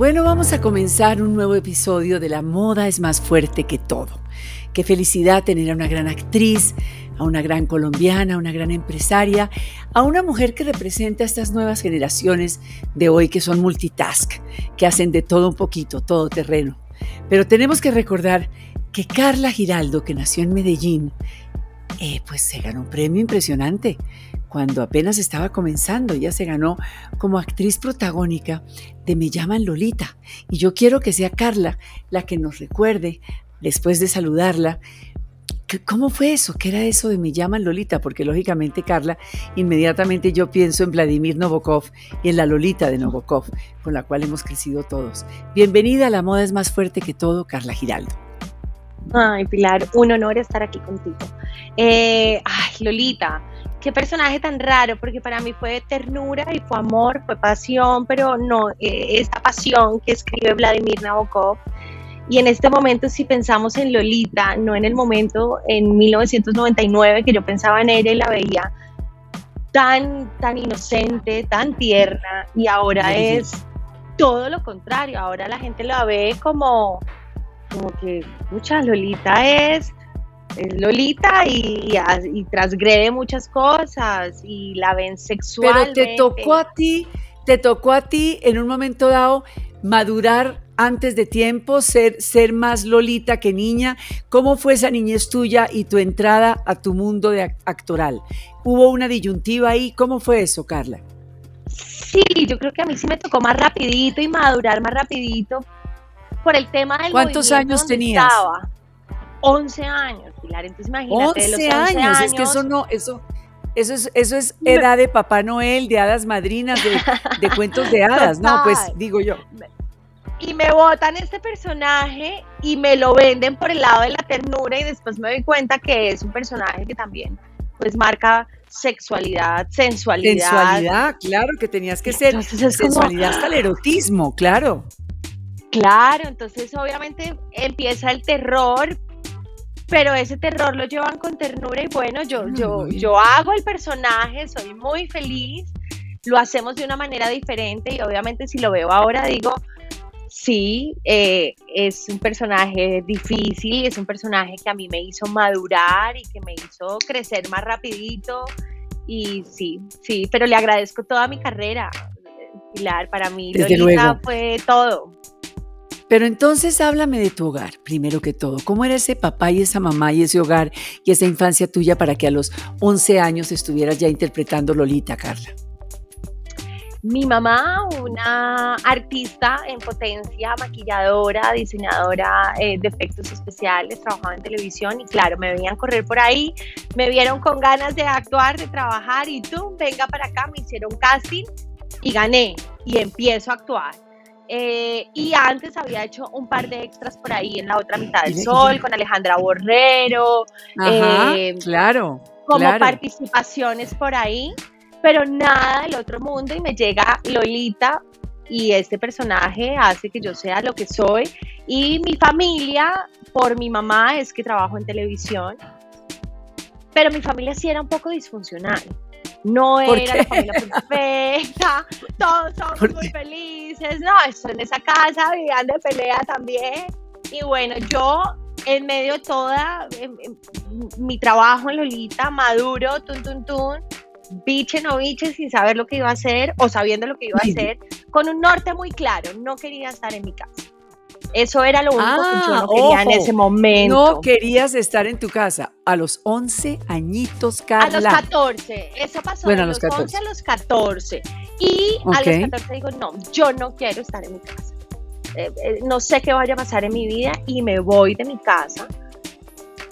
Bueno, vamos a comenzar un nuevo episodio de La moda es más fuerte que todo. Qué felicidad tener a una gran actriz, a una gran colombiana, a una gran empresaria, a una mujer que representa a estas nuevas generaciones de hoy que son multitask, que hacen de todo un poquito, todo terreno. Pero tenemos que recordar que Carla Giraldo, que nació en Medellín, eh, pues se ganó un premio impresionante cuando apenas estaba comenzando. Ella se ganó como actriz protagónica de Me llaman Lolita. Y yo quiero que sea Carla la que nos recuerde, después de saludarla, ¿Cómo fue eso? ¿Qué era eso de Me llaman Lolita? Porque lógicamente, Carla, inmediatamente yo pienso en Vladimir Novokov y en la Lolita de Novokov, con la cual hemos crecido todos. Bienvenida a La Moda es más fuerte que todo, Carla Giraldo. Ay, Pilar, un honor estar aquí contigo. Eh, ay, Lolita, qué personaje tan raro, porque para mí fue ternura y fue amor, fue pasión, pero no, eh, esta pasión que escribe Vladimir Nabokov. Y en este momento, si pensamos en Lolita, no en el momento en 1999 que yo pensaba en ella y la veía tan, tan inocente, tan tierna, y ahora es todo lo contrario, ahora la gente la ve como como que, mucha Lolita es, Lolita y, y, transgrede muchas cosas y la ven sexual. Pero te tocó a ti, te tocó a ti en un momento dado madurar antes de tiempo, ser, ser más Lolita que niña. ¿Cómo fue esa niñez tuya y tu entrada a tu mundo de actoral? ¿Hubo una disyuntiva ahí? ¿Cómo fue eso, Carla? Sí, yo creo que a mí sí me tocó más rapidito y madurar más rapidito por el tema del ¿Cuántos años tenías? Estaba. 11 años, Pilar. Entonces imagínate. 11, 11 años, es que eso no, eso, eso es, eso es edad de Papá Noel, de hadas madrinas, de, de cuentos de hadas, ¿no? Pues digo yo. Y me botan este personaje y me lo venden por el lado de la ternura y después me doy cuenta que es un personaje que también pues marca sexualidad, sensualidad. Sensualidad, claro, que tenías que ser sensualidad hasta el erotismo, claro. Claro, entonces obviamente empieza el terror, pero ese terror lo llevan con ternura y bueno, yo, yo, yo hago el personaje, soy muy feliz, lo hacemos de una manera diferente y obviamente si lo veo ahora digo, sí, eh, es un personaje difícil, es un personaje que a mí me hizo madurar y que me hizo crecer más rapidito y sí, sí, pero le agradezco toda mi carrera, Pilar, para mí Lolita fue todo. Pero entonces háblame de tu hogar, primero que todo. ¿Cómo era ese papá y esa mamá y ese hogar y esa infancia tuya para que a los 11 años estuvieras ya interpretando Lolita, Carla? Mi mamá, una artista en potencia, maquilladora, diseñadora eh, de efectos especiales, trabajaba en televisión y claro, me veían correr por ahí, me vieron con ganas de actuar, de trabajar y tú, venga para acá, me hicieron casting y gané y empiezo a actuar eh, y antes había hecho un par de extras por ahí en la otra mitad del sol con Alejandra Borrero. Eh, claro. Como participaciones por ahí, pero nada del otro mundo. Y me llega Lolita y este personaje hace que yo sea lo que soy. Y mi familia, por mi mamá, es que trabajo en televisión. Pero mi familia sí era un poco disfuncional. No era la familia perfecta, todos somos muy felices, no, esto en esa casa vivían de pelea también. Y bueno, yo en medio de toda mi trabajo en Lolita, maduro, tun, tun, tun, biche, no biche, sin saber lo que iba a hacer o sabiendo lo que iba a hacer, con un norte muy claro, no quería estar en mi casa. Eso era lo único que yo no ah, quería en ese momento. No querías estar en tu casa a los 11 añitos, Carla. A los 14. Eso pasó bueno, de los, 11 a los 14. Y a los 14 digo, no, yo no quiero estar en mi casa. Eh, eh, no sé qué vaya a pasar en mi vida y me voy de mi casa.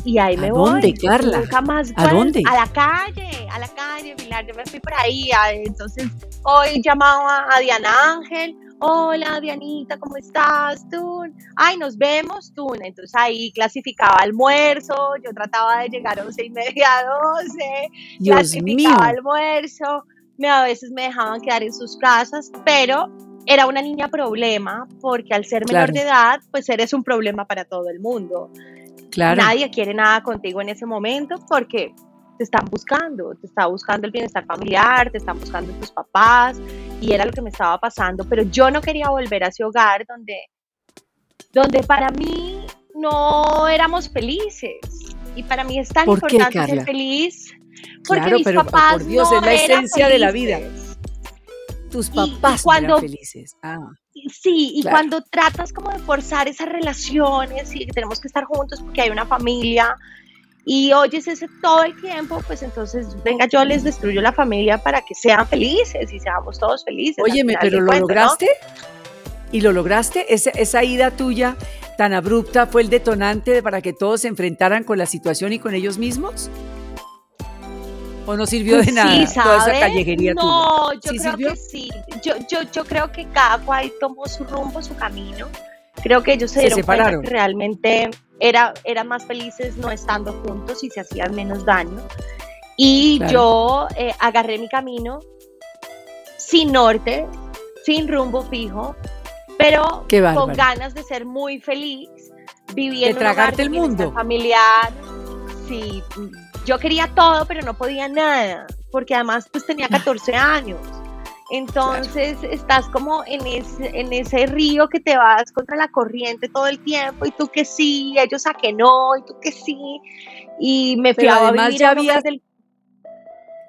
Y ahí me voy. ¿Dónde, Carla? Nunca más ¿A dónde? A la calle, a la calle, Pilar. Yo me fui por ahí. Entonces, hoy llamaba a Diana Ángel hola Dianita, ¿cómo estás? Tú, ay, nos vemos, tú. Entonces ahí clasificaba almuerzo, yo trataba de llegar a once y media, doce, clasificaba almuerzo, me, a veces me dejaban quedar en sus casas, pero era una niña problema, porque al ser menor de edad, pues eres un problema para todo el mundo. Claro. Nadie quiere nada contigo en ese momento porque te están buscando, te está buscando el bienestar familiar, te están buscando tus papás y era lo que me estaba pasando, pero yo no quería volver a ese hogar donde, donde para mí no éramos felices. Y para mí es tan importante ser feliz. Porque claro, mis pero papás por Dios, no es la esencia de la vida. Tus Y- y papás no cuando- eran felices. Ah, Sí, y Claro. cuando tratas como de forzar esas relaciones y que tenemos que estar juntos porque hay una familia y oyes ese todo el tiempo, pues entonces, venga, yo les destruyo la familia para que sean felices y seamos todos felices. Óyeme, pero ¿lo lograste? ¿Y lo lograste? ¿Esa, esa ida tuya tan abrupta fue el detonante para que todos se enfrentaran con la situación y con ellos mismos? ¿O no sirvió de nada sí, toda esa callejería tuya? No, yo ¿Sí creo sirvió? que sí. Yo, yo, yo creo que cada cual tomó su rumbo, su camino. Creo que ellos se Se dieron cuenta separaron. que realmente era, eran más felices no estando juntos y se hacían menos daño. Y Claro. yo eh, agarré mi camino sin norte, sin rumbo fijo, pero con ganas de ser muy feliz, viví De tragarte el mundo. familiar. Sí, yo quería todo, pero no podía nada, porque además pues tenía 14 años. Entonces estás como en ese, en ese río que te vas contra la corriente todo el tiempo y tú que sí, ellos a que no, y tú que sí. Y me fui Pero a además vivir ya a habías- del-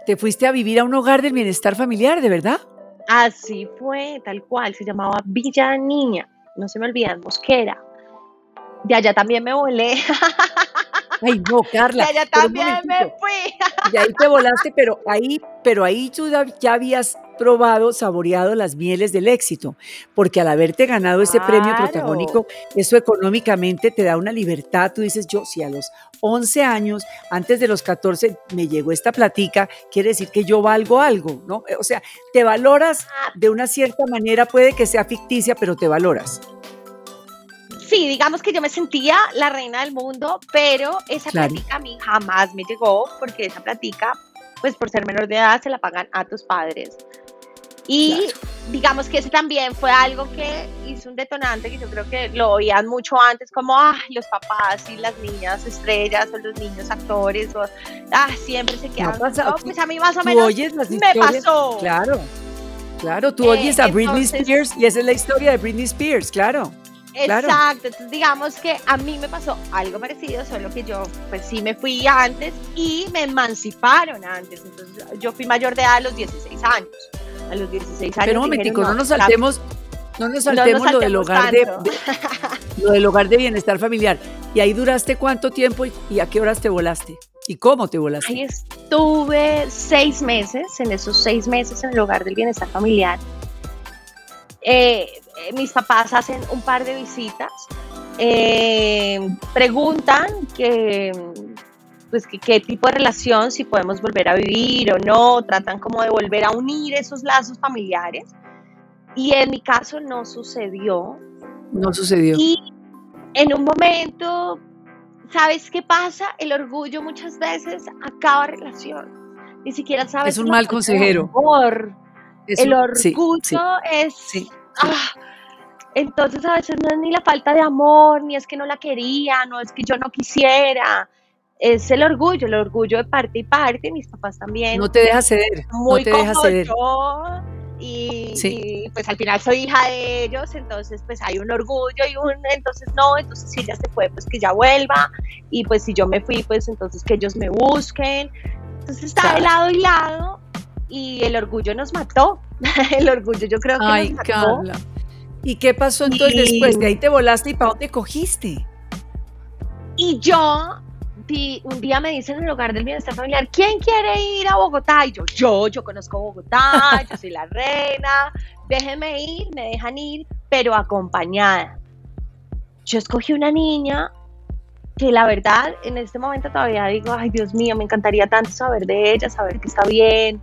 Te fuiste a vivir a un hogar del bienestar familiar, ¿de verdad? Así fue, tal cual, se llamaba Villa Niña, no se me olvidan, Mosquera. De allá también me volé, Ay, no, Carla. pero un también me fui. Y ahí te volaste, pero ahí, pero ahí tú ya- ya habías probado, saboreado las mieles del éxito, porque al haberte ganado ese premio protagónico, eso económicamente te da una libertad. Tú dices, yo, si a los 11 años, antes de los 14, me llegó esta platica, quiere decir que yo valgo algo, ¿no? O sea, te valoras de una cierta manera, puede que sea ficticia, pero te valoras. Sí, digamos que yo me sentía la reina del mundo, pero esa Claro. platica a mí jamás me llegó, porque esa platica, pues por ser menor de edad, se la pagan a tus padres. Y digamos que ese también fue algo que hizo un detonante, que yo creo que lo oían mucho antes, como, ah, los papás y las niñas estrellas o los niños actores, o, ah, siempre se quedan. No, pues a mí más o menos oyes las me pasó. Claro, claro, tú Eh, oyes a Britney entonces- Spears y esa es la historia de Britney Spears, claro. Claro. Exacto, entonces digamos que a mí me pasó algo parecido, solo que yo pues sí me fui antes y me emanciparon antes, entonces yo fui mayor de edad a los 16 años, a los 16 años. Pero un momentico, no nos saltemos, no nos no nos saltemos lo del hogar de- lo del hogar de bienestar familiar. ¿Y ahí duraste cuánto tiempo y, y a qué horas te volaste? ¿Y cómo te volaste? Ahí estuve seis meses, en esos seis meses en el hogar del bienestar familiar. Eh, eh, mis papás hacen un par de visitas, eh, preguntan que, pues, que qué tipo de relación, si podemos volver a vivir o no, tratan como de volver a unir esos lazos familiares. Y en mi caso no sucedió. No sucedió. Y en un momento, ¿sabes qué pasa? El orgullo muchas veces acaba relación. Ni siquiera sabes. Es un mal consejero. amor. El orgullo sí, sí, es. sí. Ah, entonces a veces no es ni la falta de amor, ni es que no la quería, no es que yo no quisiera. Es el orgullo, el orgullo de parte y parte. Mis papás también No te dejas ceder, muy no te dejas como ceder. yo y, Sí. y, pues al final soy hija de ellos, entonces pues hay un orgullo y un, entonces no, entonces si ella se fue, pues que ya vuelva y pues si yo me fui, pues entonces que ellos me busquen. Entonces está de lado y lado y el orgullo nos mató, el orgullo yo creo que Ay, nos mató. Carla. ¿Y qué pasó entonces Y- después? De ahí te volaste y ¿para dónde cogiste? Y yo, di- un día me dicen en el hogar del bienestar familiar, ¿quién quiere ir a Bogotá? Y yo, yo, yo conozco Bogotá, yo soy la reina, déjenme ir, me dejan ir, pero acompañada. Yo escogí una niña que la verdad en este momento todavía digo, ay Dios mío, me encantaría tanto saber de ella, saber que está bien,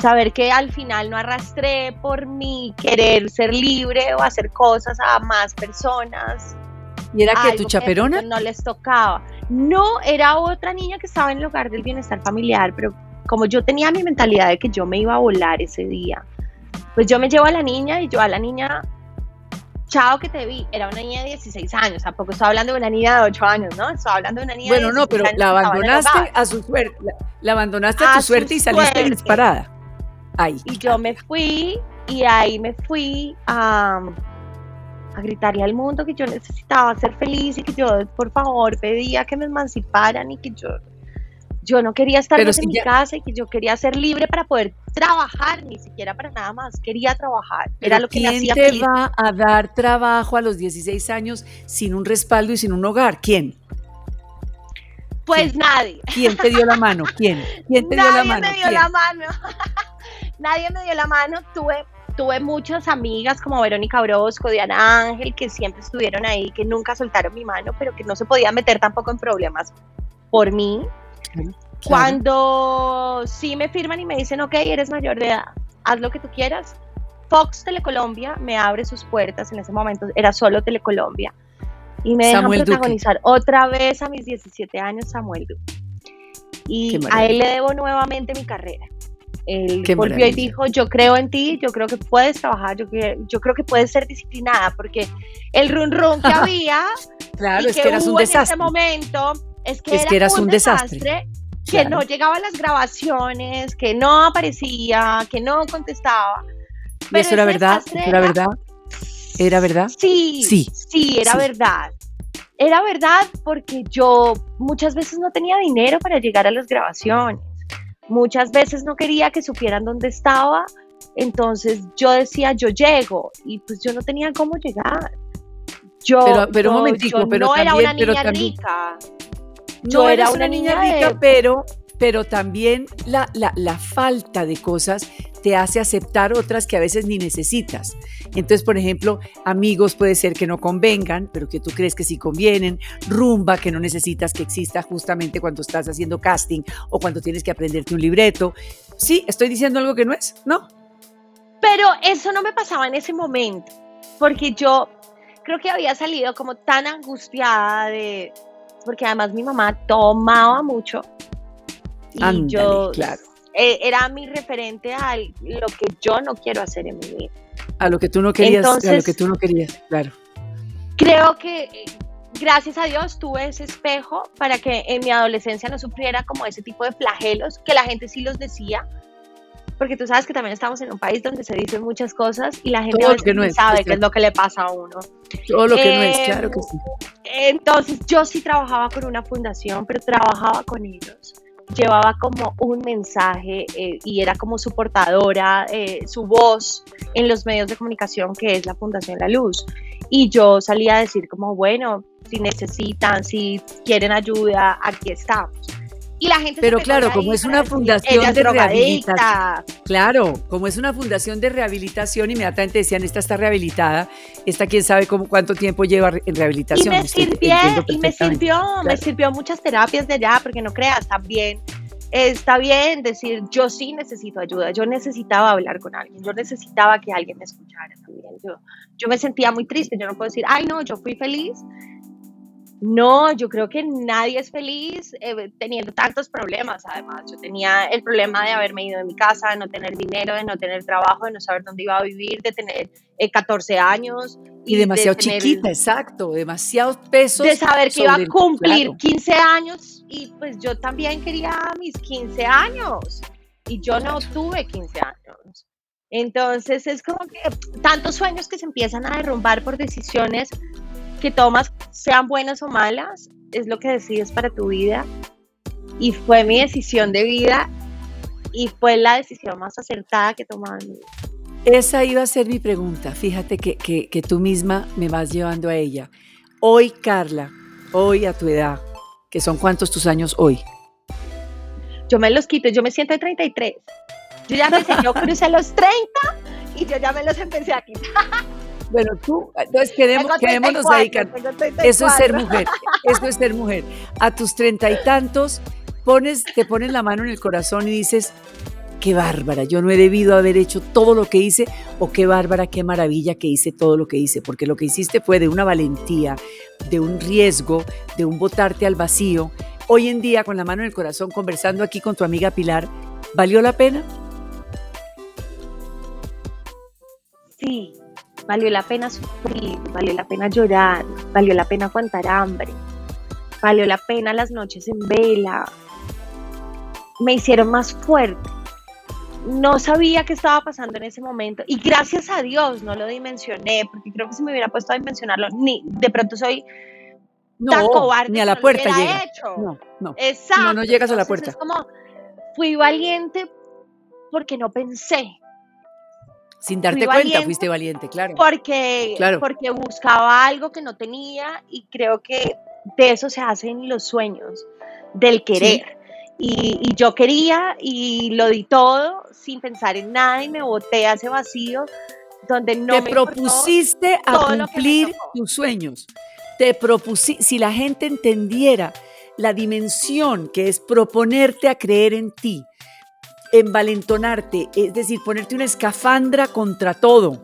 saber que al final no arrastré por mi querer ser libre o hacer cosas a más personas ¿Y era que tu chaperona? no les tocaba. No, era otra niña que estaba en el hogar del bienestar familiar, pero como yo tenía mi mentalidad de que yo me iba a volar ese día, pues yo me llevo a la niña y yo a la niña, chao que te vi, era una niña de 16 años, tampoco estaba hablando de una niña de 8 años, ¿no? Estaba hablando de una niña Bueno, de no, 16 pero años la que estaba en el abandonaste a su suerte. La, la abandonaste a A tu su suerte y saliste suerte. disparada. Y yo me fui y ahí me fui a, a gritarle al mundo que yo necesitaba ser feliz y que yo por favor pedía que me emanciparan y que yo yo no quería estar en mi casa y que yo quería ser libre para poder trabajar, ni siquiera para nada más, quería trabajar. Era lo que ¿Quién me hacía te va a dar trabajo a los 16 años sin un respaldo y sin un hogar? ¿Quién? Pues nadie. ¿Quién te dio la mano? ¿Quién? ¿Quién te dio la mano? Nadie me dio la mano. Nadie me dio la mano. Tuve tuve muchas amigas como Verónica Brosco, Diana Ángel, que siempre estuvieron ahí, que nunca soltaron mi mano, pero que no se podían meter tampoco en problemas por mí. Cuando sí me firman y me dicen, ok, eres mayor de edad, haz lo que tú quieras, Fox Telecolombia me abre sus puertas, en ese momento era solo Telecolombia, y me dejan protagonizar otra vez a mis 17 años Samuel Duque. Y a él le debo nuevamente mi carrera. Él volvió y dijo, yo creo en ti, yo creo que puedes trabajar, yo, yo creo que puedes ser disciplinada, porque el run run que había, claro, es que, eras un desastre. en ese momento, es que, es que eras un, desastre, que no llegaba a las grabaciones, que no aparecía, que no contestaba. ¿Y eso era verdad? ¿Era verdad? ¿Era verdad? Sí, sí, sí era verdad. Era verdad porque yo muchas veces no tenía dinero para llegar a las grabaciones Muchas veces no quería que supieran dónde estaba, entonces yo decía, yo llego, y pues yo no tenía cómo llegar. Yo, pero, pero un momentico, pero no era una niña rica. No era una, niña, rica, pero, pero también la, la, falta de cosas te hace aceptar otras que a veces ni necesitas. Entonces, por ejemplo, amigos puede ser que no convengan, pero que tú crees que sí convienen, rumba que no necesitas que exista justamente cuando estás haciendo casting o cuando tienes que aprenderte un libreto. Sí, estoy diciendo algo que no es, ¿no? Pero eso no me pasaba en ese momento, porque yo creo que había salido como tan angustiada de, porque además mi mamá tomaba mucho. Y yo claro. Eh, era mi referente a lo que yo no quiero hacer en mi vida. A lo que tú no querías, a lo que tú no querías, claro. Creo que eh, gracias a Dios tuve ese espejo para que en mi adolescencia no sufriera como ese tipo de flagelos, que la gente sí los decía, porque tú sabes que también estamos en un país donde se dicen muchas cosas y la gente no, sabe qué es lo que le pasa a uno. Todo lo que no es, claro que sí. Entonces yo sí trabajaba con una fundación, pero trabajaba con ellos llevaba como un mensaje eh, y era como su portadora, eh, su voz en los medios de comunicación que es la Fundación La Luz. Y yo salía a decir como, bueno, si necesitan, si quieren ayuda, aquí estamos. Y la gente Pero claro, como es una fundación de rehabilitación. Claro, como es una fundación de rehabilitación, inmediatamente decían, esta está rehabilitada, esta quién sabe cómo, cuánto tiempo lleva en rehabilitación. Y me sirvió, y me sirvió, me sirvió muchas terapias de allá, porque no creas, también está bien decir, yo sí necesito ayuda, yo necesitaba hablar con alguien, yo necesitaba que alguien me escuchara también. Yo, yo me sentía muy triste, yo no puedo decir, ay no, yo fui feliz, no, yo creo que nadie es feliz eh, teniendo tantos problemas. Además, yo tenía el problema de haberme ido de mi casa, de no tener dinero, de no tener trabajo, de no saber dónde iba a vivir, de tener 14 eh, años. Y, demasiado chiquita, exacto, demasiado peso. De saber que iba a cumplir 15 años y pues yo también quería mis 15 años y yo no tuve 15 años. Entonces es como que tantos sueños que se empiezan a derrumbar por decisiones que tomas, sean buenas o malas, es lo que decides para tu vida. Y fue mi decisión de vida y fue la decisión más acertada que he tomado en mi vida. Esa iba a ser mi pregunta. Fíjate que, que, tú misma me vas llevando a ella. Hoy, Carla, hoy a tu edad, que son cuántos tus años hoy. Yo me los quito, yo me siento de 33. Yo ya me sé, yo crucé los 30 y yo ya me los empecé a quitar. Bueno, tú, entonces quedemos, quedémonos ahí, Eso es ser mujer, eso es ser mujer. A tus treinta y tantos, pones, te pones la mano en el corazón y dices, qué bárbara, yo no he debido haber hecho todo lo que hice, o qué bárbara, qué maravilla que hice todo lo que hice, porque lo que hiciste fue de una valentía, de un riesgo, de un botarte al vacío. Hoy en día, con la mano en el corazón, conversando aquí con tu amiga Pilar, ¿valió la pena? Sí, Valió la pena sufrir, valió la pena llorar, valió la pena aguantar hambre, valió la pena las noches en vela. Me hicieron más fuerte. no sabía qué estaba pasando en ese momento y gracias a Dios no lo dimensioné, porque creo que si me hubiera puesto a dimensionarlo, ni de pronto soy No, tan cobarde ni a la puerta hubiera llega. hecho. No, no. Exacto. No, no llegas a la puerta. Es como, fui valiente porque no pensé, Sin darte cuenta, fuiste valiente, claro. porque, Claro. porque buscaba algo que no tenía y creo que de eso se hacen los sueños, del querer. Y, y yo quería y lo di todo sin pensar en nada y me boté a ese vacío donde no Te me propusiste a cumplir tus sueños. Te propusiste, si la gente entendiera la dimensión que es proponerte a creer en ti, envalentonarte, es decir, ponerte una escafandra contra todo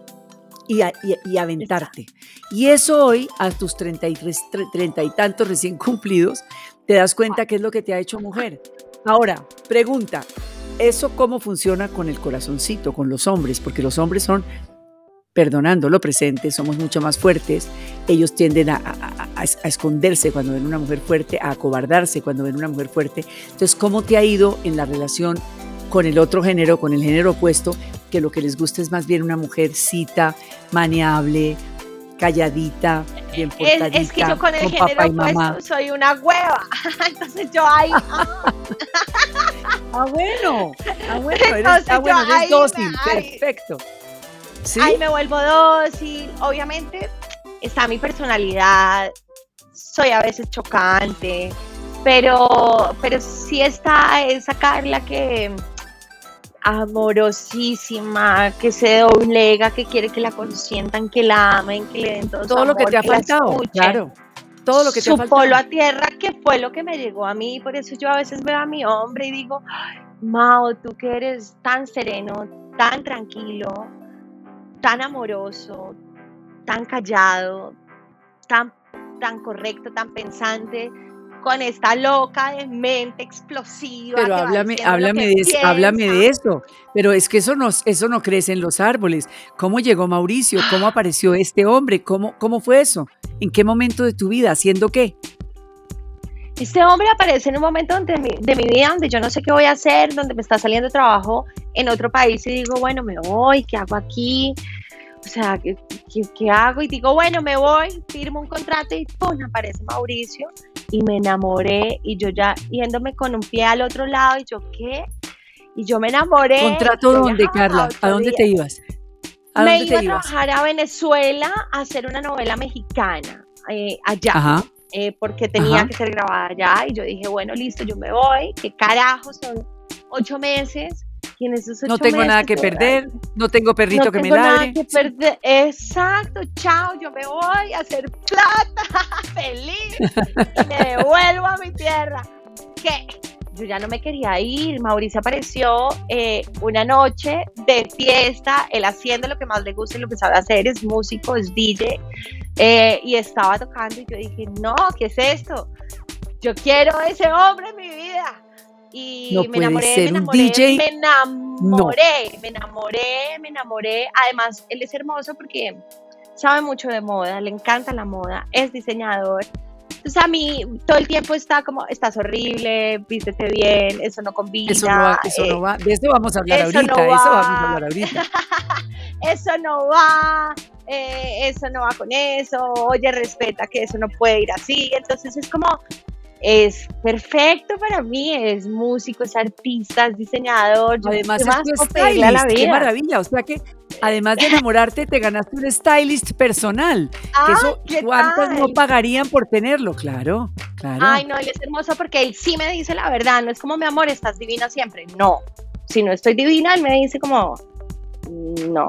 y, a- y- y aventarte. Y eso hoy, a tus 33, tre- treinta y tantos recién cumplidos, te das cuenta que es lo que te ha hecho mujer. Ahora, pregunta, ¿eso cómo funciona con el corazoncito, con los hombres? Porque los hombres son perdonando lo presente, somos mucho más fuertes. Ellos tienden a, a- a- a esconderse cuando ven una mujer fuerte, a acobardarse cuando ven una mujer fuerte. Entonces, ¿cómo te ha ido en la relación con el otro género, con el género opuesto, que lo que les gusta es más bien una mujercita, maneable, calladita, bien portadita, es que yo con el con género y mamá? opuesto soy una hueva. Entonces yo ahí, ah, Ah, bueno, ah, bueno, eres, Entonces ah, bueno, eres ahí dócil, perfecto. ¿Sí? ahí me vuelvo dócil. Obviamente está mi personalidad, soy a veces chocante, pero, pero sí está esa Carla que amorosísima, que se doblega, que quiere que la consientan, que la amen, que le den todo, lo que te ha faltado, claro. Todo lo que te ha su faltado. polo a tierra, que fue lo que me llegó a mí. Por eso yo a veces veo a mi hombre y digo, "Ay, Mao, tú que eres tan sereno, tan tranquilo, tan amoroso, tan callado, tan, tan correcto, tan pensante, con esta loca de mente explosiva. Pero háblame, háblame, de, eso- háblame de piensa". eso. Pero es que eso no, eso no crece en los árboles. ¿Cómo llegó Mauricio? ¿Cómo apareció este hombre? ¿Cómo, ¿Cómo fue eso? ¿En qué momento de tu vida? ¿Haciendo qué? Este hombre aparece en un momento donde mi- de mi vida donde yo no sé qué voy a hacer, donde me está saliendo trabajo en otro país y digo, bueno, me voy, ¿qué hago aquí? O sea, ¿qué, qué- qué hago? Y digo, bueno, me voy, firmo un contrato y ¡pum! aparece Mauricio y me enamoré y yo ya yéndome con un pie al otro lado y yo, ¿qué? Y yo me enamoré. ¿Contrato dónde, Carla? ¿A dónde te ibas? ¿A me dónde iba te a ibas? trabajar a Venezuela a hacer una novela mexicana eh, allá Ajá. eh, porque tenía Ajá. que ser grabada allá y yo dije, bueno, listo, yo me voy, ¿qué carajo? Son ocho meses y en esos ocho No tengo nada que perder, no tengo perrito no que me tengo nada ladre. que perder. Exacto, chao, yo me voy a hacer plata, feliz, y me devuelvo a mi tierra. ¿Qué? Yo ya no me quería ir. Mauricio apareció eh, una noche de fiesta, él haciendo lo que más le gusta y lo que sabe hacer, es músico, es DJ, eh, y estaba tocando y yo dije, no, ¿qué es esto? Yo quiero a ese hombre en mi vida. Y No me enamoré, me enamoré, me enamoré, me enamoré, me enamoré. Además, él es hermoso porque sabe mucho de moda, le encanta la moda, es diseñador. Entonces a mí todo el tiempo está como, estás horrible, vístete bien, eso no combina. Eso no va, eso eh, no va. De eso vamos a hablar eso ahorita, no eso va. vamos a hablar ahorita. eso no va, eh, eso no va con eso, oye, respeta que eso no puede ir así. Entonces es como, es perfecto para mí, es músico, es artista, es diseñador. Además, ¿qué es tu a la stylist, qué maravilla. O sea que, además de enamorarte, te ganaste un stylist personal. Que Ah, eso, ¿qué ¿cuántas no pagarían por tenerlo? Claro, claro. Ay, no, él es hermoso porque él sí me dice la verdad, no es como mi amor, estás divina siempre. No, si no estoy divina, él me dice como, no,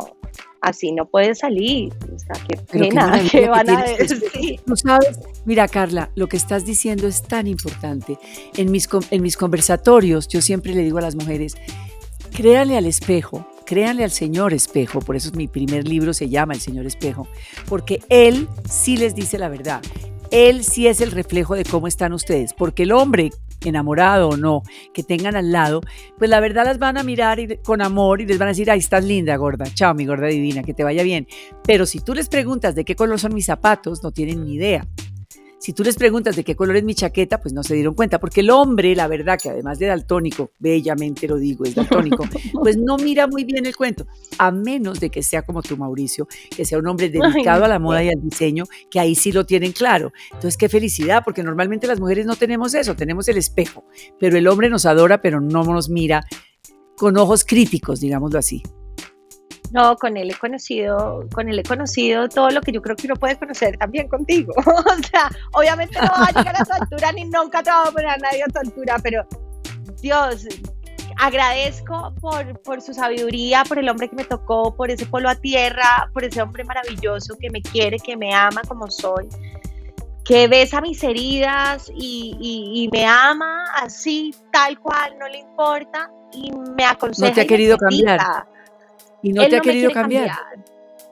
así no puedes salir. O sea, qué pena, maravilla ¿qué que van a decir? Tú sabes, mira Carla, lo que estás diciendo es tan importante. En mis, con- en mis conversatorios yo siempre le digo a las mujeres, créanle al espejo, créanle al Señor espejo, por eso mi primer libro se llama El Señor espejo, porque Él sí les dice la verdad. Él sí es el reflejo de cómo están ustedes, porque el hombre enamorado o no, que tengan al lado, pues la verdad las van a mirar con amor y les van a decir, ay, estás linda, gorda, chao, mi gorda divina, que te vaya bien. Pero si tú les preguntas de qué color son mis zapatos, no tienen ni idea. Si tú les preguntas de qué color es mi chaqueta, pues no se dieron cuenta, porque el hombre, la verdad, que además de daltónico, bellamente lo digo, es daltónico, pues no mira muy bien el cuento, a menos de que sea como tú, Mauricio, que sea un hombre dedicado a la moda y al diseño, que ahí sí lo tienen claro. Entonces, qué felicidad, porque normalmente las mujeres no tenemos eso, tenemos el espejo, pero el hombre nos adora, pero no nos mira con ojos críticos, digámoslo así. No, con él he conocido, con él he conocido todo lo que yo creo que uno puede conocer también contigo. o sea, obviamente no va a llegar a tu altura ni nunca te va a poner a nadie a tu altura, pero Dios, agradezco por, por su sabiduría, por el hombre que me tocó, por ese polo a tierra, por ese hombre maravilloso que me quiere, que me ama como soy, que besa mis heridas y, y, me ama así, tal cual, no le importa y me aconseja. No te ha querido cambiar. Y no te ha querido cambiar.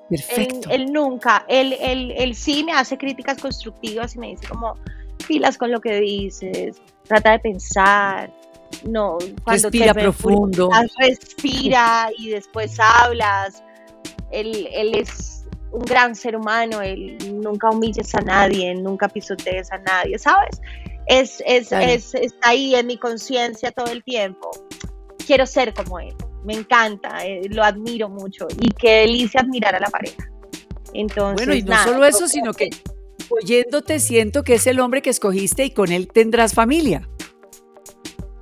Perfecto. Él, nunca, él, él, él, sí me hace críticas constructivas y me dice como, pilas con lo que dices, trata de pensar, no, cuando respira profundo. Respira y después hablas. Él, él es un gran ser humano, él nunca humilles a nadie, nunca pisotees a nadie, ¿sabes? Es, es, es, está ahí en mi conciencia todo el tiempo. Quiero ser como él me encanta, eh, lo admiro mucho y qué delicia admirar a la pareja. Entonces, bueno, y no solo eso, sino que oyéndote siento que es el hombre que escogiste y con él tendrás familia.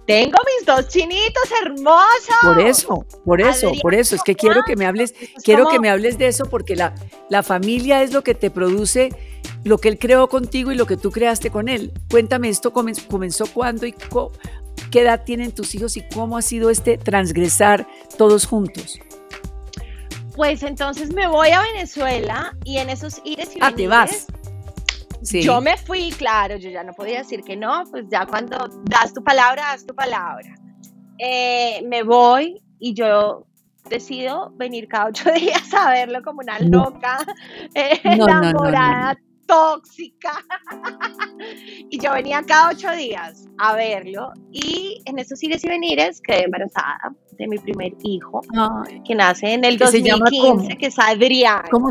Tengo mis dos chinitos hermosos. Por eso, por eso, por eso. Es que quiero que me hables, quiero que me hables de eso porque la, la familia es lo que te produce lo que él creó contigo y lo que tú creaste con él. Cuéntame esto comenzó, comenzó cuándo y qué edad tienen tus hijos y cómo ha sido este transgresar todos juntos. Pues entonces me voy a Venezuela y en esos ires y Ah, te vas. Yo me fui, claro, yo ya no podía decir que no, pues ya cuando das tu palabra, das tu palabra. Eh, me voy y yo decido venir cada ocho días a verlo como una loca, eh, enamorada, tóxica. y yo venía cada ocho días a verlo y en esos ires y venires quedé embarazada de mi primer hijo, que nace en el 2015, que es Adrián. ¿Cómo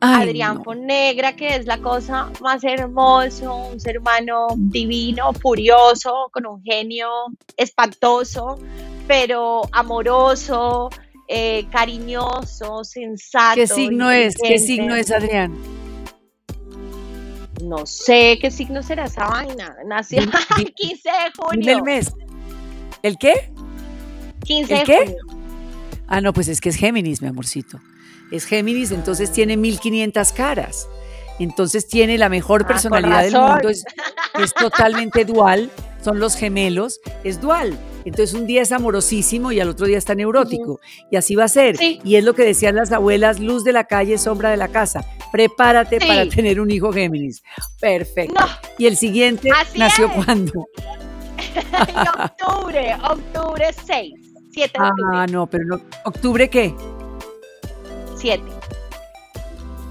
Adrián Negra, que es la cosa más hermoso, un ser humano divino, furioso, con un genio espantoso, pero amoroso, eh, cariñoso, sensato. ¿Qué signo es? ¿Qué signo es Adrián? No sé qué signo será esa vaina. Nació el 15 de junio. el mes. ¿El qué? 15 ¿El qué? Ah, no, pues es que es Géminis, mi amorcito es Géminis, entonces tiene 1500 caras. Entonces tiene la mejor ah, personalidad del mundo, es, totalmente dual, son los gemelos, es dual. Entonces un día es amorosísimo y al otro día está neurótico. Y así va a ser. Y es lo que decían las abuelas, luz de la calle, sombra de la casa. Prepárate para tener un hijo Géminis. Perfecto. Y el siguiente nació cuando? en octubre, octubre 6, 7 de octubre. Ah, no, pero no. ¿Octubre qué? 7.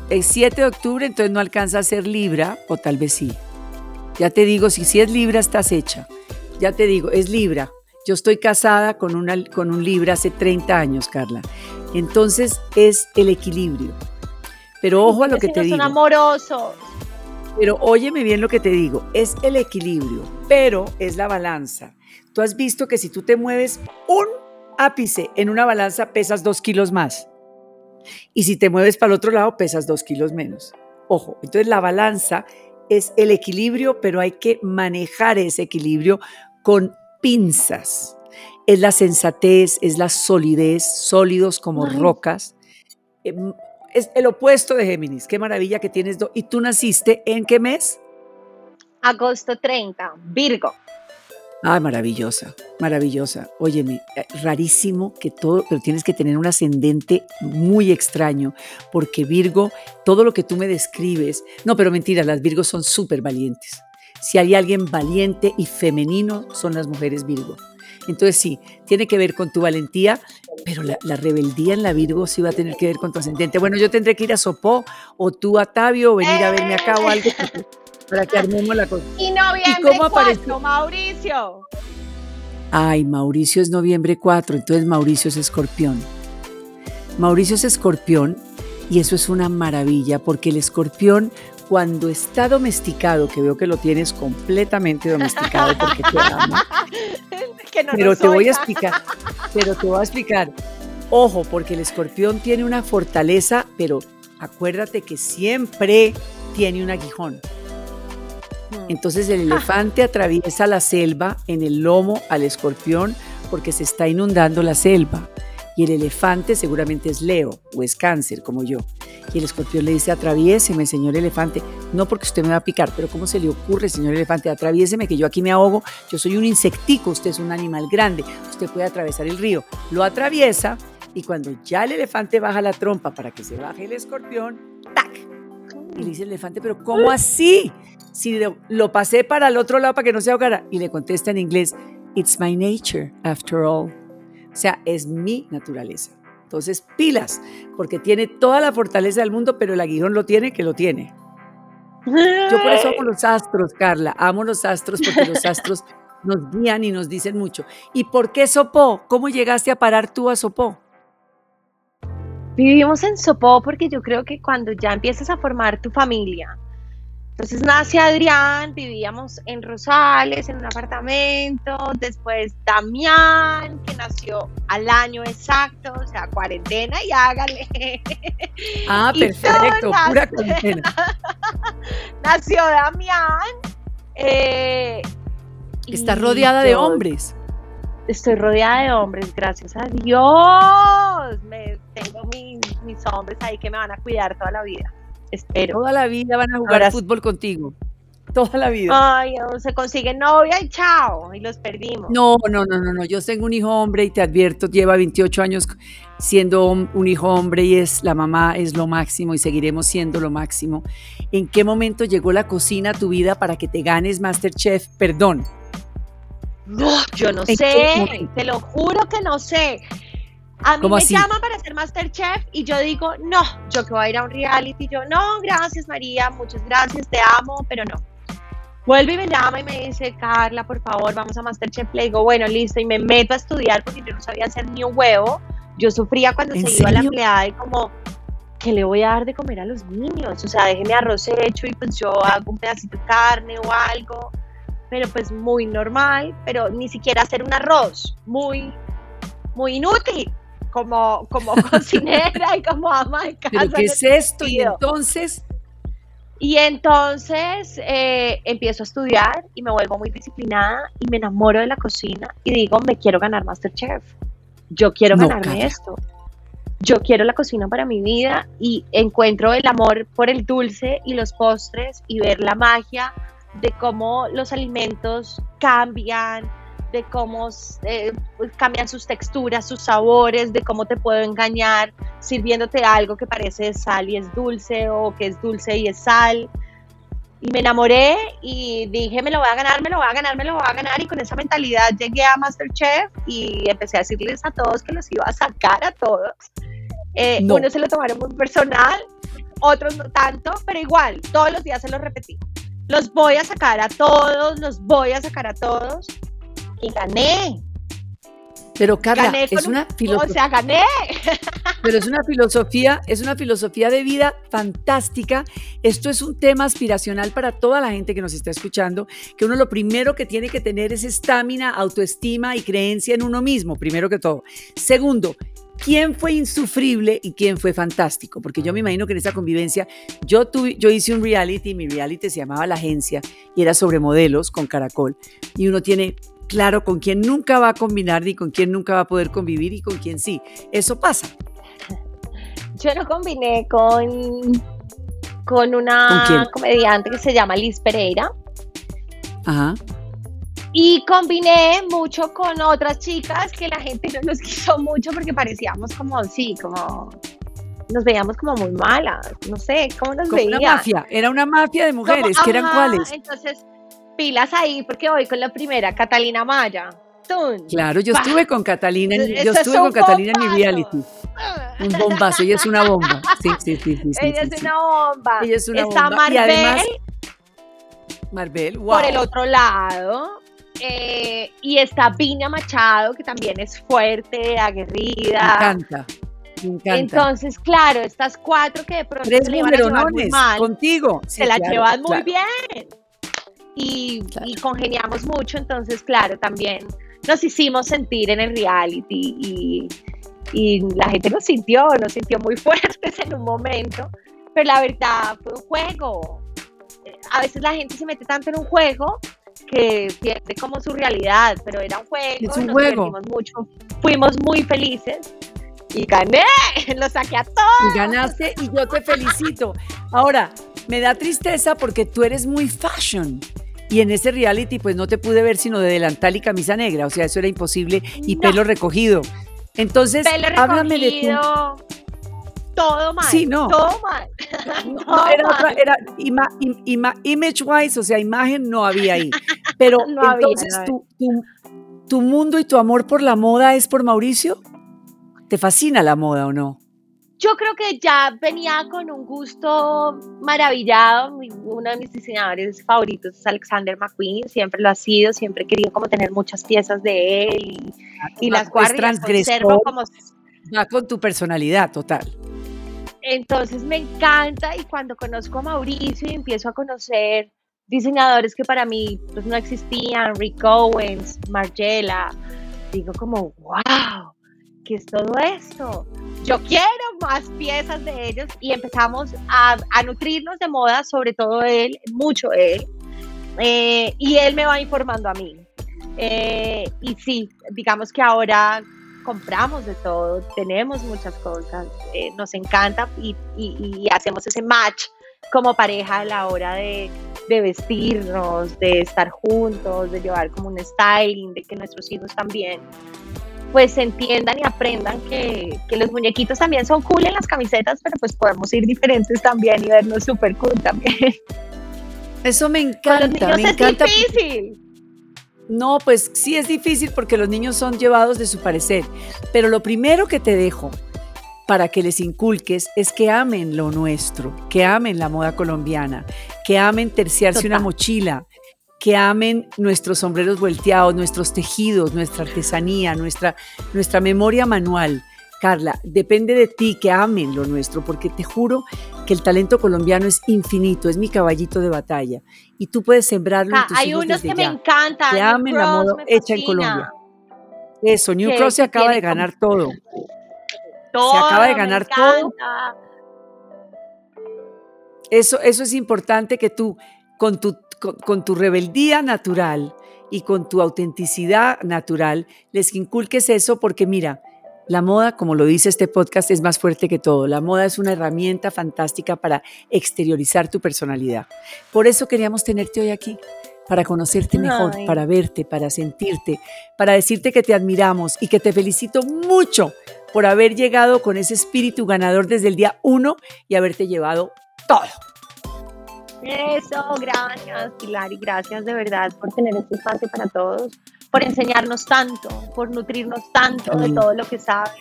El 7 de octubre entonces no alcanza a ser Libra, o tal vez sí. Ya te digo, si, si es Libra estás hecha. Ya te digo, es Libra. Yo estoy casada con, una, con un Libra hace 30 años, Carla. Entonces es el equilibrio. Pero ojo a lo que te digo. Son amorosos. Pero óyeme bien lo que te digo, es el equilibrio, pero es la balanza. Tú has visto que si tú te mueves un ápice en una balanza pesas dos kilos más. Y si te mueves para el otro lado, pesas dos kilos menos. Ojo, entonces la balanza es el equilibrio, pero hay que manejar ese equilibrio con pinzas. Es la sensatez, es la solidez, sólidos como rocas. Em, es el opuesto de Géminis. Qué maravilla que tienes. ¿Y tú naciste en qué mes? Agosto 30, Virgo. Ah, maravillosa, maravillosa. Óyeme, eh, rarísimo que todo, pero tienes que tener un ascendente muy extraño, porque Virgo, todo lo que tú me describes, no, pero mentira, las Virgos son súper valientes. Si hay alguien valiente y femenino, son las mujeres Virgo. Entonces sí, tiene que ver con tu valentía, pero la, rebeldía en la Virgo sí va a tener que ver con tu ascendente. Bueno, yo tendré que ir a Sopó, o tú a Tabio, o venir a verme acá o algo para que armemos la cosa. Y noviembre 4, Mauricio. Ay, Mauricio es noviembre 4, entonces Mauricio es escorpión. Mauricio es escorpión y eso es una maravilla porque el escorpión cuando está domesticado, que veo que lo tienes completamente domesticado porque te amo, pero te voy a explicar, pero te voy a explicar. Ojo, porque el escorpión tiene una fortaleza, pero acuérdate que siempre tiene un aguijón. Entonces el elefante atraviesa la selva en el lomo al escorpión porque se está inundando la selva. Y el elefante seguramente es Leo o es cáncer como yo. Y el escorpión le dice, atraviéseme, señor elefante. No porque usted me va a picar, pero ¿cómo se le ocurre, señor elefante? Atraviéseme, que yo aquí me ahogo. Yo soy un insectico, usted es un animal grande. Usted puede atravesar el río. Lo atraviesa y cuando ya el elefante baja la trompa para que se baje el escorpión, ¡tac! Y le dice el elefante, pero ¿cómo así? Si lo, pasé para el otro lado para que no se ahogara. Y le contesta en inglés, It's my nature, after all. O sea, es mi naturaleza. Entonces, pilas, porque tiene toda la fortaleza del mundo, pero el aguijón lo tiene que lo tiene. Yo por eso amo los astros, Carla. Amo los astros porque los astros nos guían y nos dicen mucho. ¿Y por qué Sopó? ¿Cómo llegaste a parar tú a Sopó? Vivimos en Sopó porque yo creo que cuando ya empiezas a formar tu familia, entonces nace Adrián, vivíamos en Rosales, en un apartamento, después Damián, que nació al año exacto, o sea, cuarentena y hágale. Ah, perfecto, pura cuarentena. nació Damián. Eh, Está rodeada de hombres. Estoy rodeada de hombres, gracias a Dios. Me, tengo mis, mis hombres ahí que me van a cuidar toda la vida. Espero. Toda la vida van a jugar fútbol contigo. Toda la vida. Ay, se consigue novia y chao, y los perdimos. No, no, no, no, no. Yo tengo un hijo hombre y te advierto, lleva 28 años siendo un hijo hombre y es la mamá es lo máximo y seguiremos siendo lo máximo. ¿En qué momento llegó la cocina a tu vida para que te ganes Masterchef? Perdón. No, yo no sé, te lo juro que no sé. A mí me llaman para hacer Masterchef y yo digo, no, yo que voy a ir a un reality, yo, no, gracias María, muchas gracias, te amo, pero no. Vuelve y me llama y me dice, Carla, por favor, vamos a Masterchef. Le digo, bueno, listo, y me meto a estudiar porque yo no sabía hacer ni un huevo. Yo sufría cuando se iba la empleada y como, ¿qué le voy a dar de comer a los niños? O sea, déjeme arroz hecho y pues yo hago un pedacito de carne o algo, pero pues muy normal, pero ni siquiera hacer un arroz, muy, muy inútil como, como cocinera y como ama de casa. ¿Pero qué es esto? Y entonces... Y entonces eh, empiezo a estudiar y me vuelvo muy disciplinada y me enamoro de la cocina y digo, me quiero ganar Masterchef. Yo quiero ganarme esto. Yo quiero la cocina para mi vida y encuentro el amor por el dulce y los postres y ver la magia de cómo los alimentos cambian, de cómo eh, pues, cambian sus texturas, sus sabores, de cómo te puedo engañar sirviéndote algo que parece sal y es dulce o que es dulce y es sal. Y me enamoré y dije, me lo voy a ganar, me lo voy a ganar, me lo voy a ganar. Y con esa mentalidad llegué a Masterchef y empecé a decirles a todos que los iba a sacar a todos. Eh, Unos se lo tomaron muy personal, otros no tanto, pero igual, todos los días se lo repetí. Los voy a sacar a todos, los voy a sacar a todos y gané. Pero Carla, es una filosofía. O sea, gané. Pero es una filosofía, es una filosofía de vida fantástica. Esto es un tema aspiracional para toda la gente que nos está escuchando, que uno lo primero que tiene que tener es estamina, autoestima y creencia en uno mismo, primero que todo. Segundo, quién fue insufrible y quién fue fantástico, porque yo me imagino que en esa convivencia yo tuve, yo hice un reality, mi reality se llamaba La Agencia y era sobre modelos con Caracol y uno tiene claro con quién nunca va a combinar ni con quién nunca va a poder convivir y con quién sí. Eso pasa. Yo no combiné con, con una comediante que se llama Liz Pereira. Ajá. Y combiné mucho con otras chicas que la gente no nos quiso mucho porque parecíamos como, sí, como nos veíamos como muy malas, no sé, ¿cómo nos como Una mafia, era una mafia de mujeres, ¿qué eran cuáles? Entonces, pilas ahí porque voy con la primera, Catalina Maya. Claro, yo estuve con Catalina, yo estuve con Catalina en mi reality. Un bombazo, ella es una bomba. Sí, sí, sí, sí. ella es una bomba. Ella es una Está bomba. Marvel. Y además, Marvel, wow. Por el otro lado. Eh, y está Viña Machado, que también es fuerte, aguerrida. Me encanta. Entonces, claro, estas cuatro que de pronto se le a llevar muy mal, contigo. se la llevan muy bien. Y, y, congeniamos mucho, entonces, claro, también nos hicimos sentir en el reality y, y la gente nos sintió, nos sintió muy fuertes en un momento, pero la verdad fue un juego. A veces la gente se mete tanto en un juego que pierde como su realidad, pero era un juego, es un nos juego. mucho, fuimos muy felices y gané, lo saqué a todos. Y ganaste y yo te felicito. Ahora, me da tristeza porque tú eres muy fashion. Y en ese reality, pues no te pude ver sino de delantal y camisa negra, o sea, eso era imposible y pelo recogido. Entonces, háblame de tu... Todo mal. Sí, no. Todo mal. No, era, Otra, era image wise, o sea, imagen no había ahí. Pero entonces, tu, tu mundo y tu amor por la moda es por Mauricio? ¿Te fascina la moda o no? Yo creo que ya venía con un gusto maravillado. Uno de mis diseñadores favoritos es Alexander McQueen, siempre lo ha sido, siempre he querido como tener muchas piezas de él y, las guardo conservo como... Va con tu personalidad total. Entonces me encanta y cuando conozco a Mauricio y empiezo a conocer diseñadores que para mí pues, no existían, Rick Owens, Margiela, digo como, wow, ¿qué es todo esto? Yo quiero más piezas de ellos y empezamos a, nutrirnos de moda, sobre todo él, mucho él, eh, y él me va informando a mí. Eh, y sí, digamos que ahora compramos de todo, tenemos muchas cosas, eh, nos encanta y, hacemos ese match como pareja a la hora de, de, vestirnos, de estar juntos, de llevar como un styling, de que nuestros hijos también pues entiendan y aprendan que, los muñequitos también son cool en las camisetas, pero pues podemos ir diferentes también y vernos súper cool también. Eso me encanta, me encanta. Es difícil. No, pues sí es difícil porque los niños son llevados de su parecer, pero lo primero que te dejo para que les inculques es que amen lo nuestro, que amen la moda colombiana, que amen terciarse una mochila, que amen nuestros sombreros volteados, nuestros tejidos, nuestra artesanía, nuestra, nuestra memoria manual. Carla, depende de ti que amen lo nuestro, porque te juro que el talento colombiano es infinito, es mi caballito de batalla. Y tú puedes sembrarlo en tus Hay unos que me encantan. Que amen la moda hecha en Colombia. Eso, New Cross se acaba de ganar todo. Se acaba de ganar todo. Eso, eso es importante que tú, con tu con, tu rebeldía natural y con tu autenticidad natural, les inculques eso porque mira, la moda, como lo dice este podcast, es más fuerte que todo. La moda es una herramienta fantástica para exteriorizar tu personalidad. Por eso queríamos tenerte hoy aquí, para conocerte mejor, para verte, para sentirte, para decirte que te admiramos y que te felicito mucho por haber llegado con ese espíritu ganador desde el día uno y haberte llevado todo. Eso, gracias Pilar y gracias de verdad por tener este espacio para todos, por enseñarnos tanto, por nutrirnos tanto de todo lo que sabes,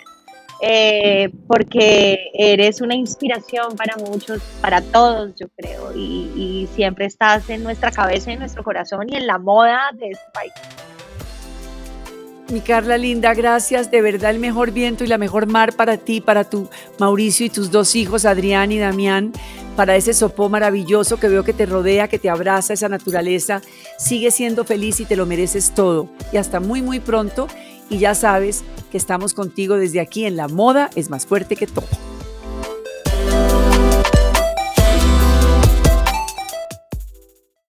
eh, porque eres una inspiración para muchos, para todos yo creo, y, y siempre estás en nuestra cabeza, en nuestro corazón y en la moda de este país. Mi Carla linda, gracias. De verdad el mejor viento y la mejor mar para ti, para tu Mauricio y tus dos hijos, Adrián y Damián, para ese sopó maravilloso que veo que te rodea, que te abraza, esa naturaleza. Sigue siendo feliz y te lo mereces todo. Y hasta muy, muy pronto. Y ya sabes que estamos contigo desde aquí en La Moda es más fuerte que todo.